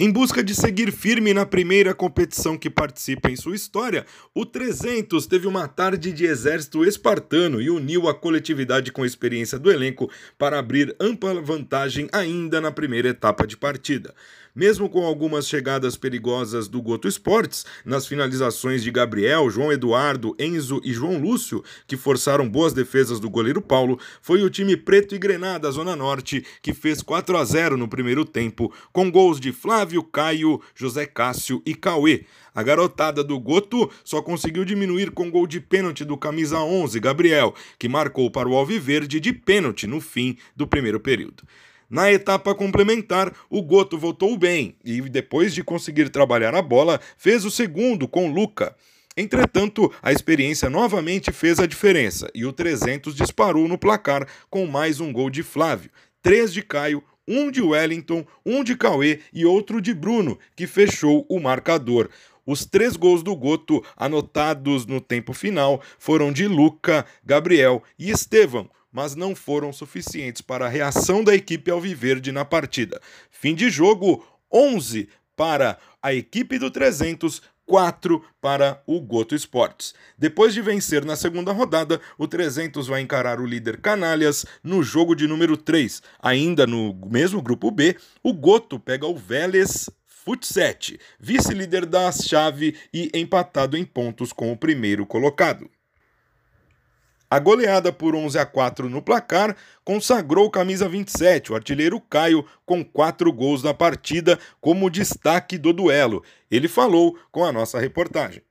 Em busca de seguir firme na primeira competição que participa em sua história, o 300 teve uma tarde de exército espartano e uniu a coletividade com a experiência do elenco para abrir ampla vantagem ainda na primeira etapa de partida. Mesmo com algumas chegadas perigosas do Goto Esportes, nas finalizações de Gabriel, João Eduardo, Enzo e João Lúcio, que forçaram boas defesas do goleiro Paulo, foi o time preto e grená da Zona Norte que fez 4 a 0 no primeiro tempo, com gols de Flávio, Caio, José Cássio e Cauê. A garotada do Goto só conseguiu diminuir com gol de pênalti do camisa 11, Gabriel, que marcou para o Alviverde de pênalti no fim do primeiro período. Na etapa complementar, o Goto voltou bem e, depois de conseguir trabalhar a bola, fez o segundo com Luca. Entretanto, a experiência novamente fez a diferença e o 300 disparou no placar com mais um gol de Flávio, três de Caio, um de Wellington, um de Cauê e outro de Bruno, que fechou o marcador. Os três gols do Goto anotados no tempo final foram de Luca, Gabriel e Estevão, mas não foram suficientes para a reação da equipe alviverde na partida. Fim de jogo: 11 para a equipe do 300, 4 para o Goto Esportes. Depois de vencer na segunda rodada, o 300 vai encarar o líder Canalhas no jogo de número 3. Ainda no mesmo grupo B, o Goto pega o Vélez Futset, vice-líder da chave e empatado em pontos com o primeiro colocado. A goleada por 11 a 4 no placar consagrou camisa 27, o artilheiro Caio, com quatro gols na partida como destaque do duelo. Ele falou com a nossa reportagem.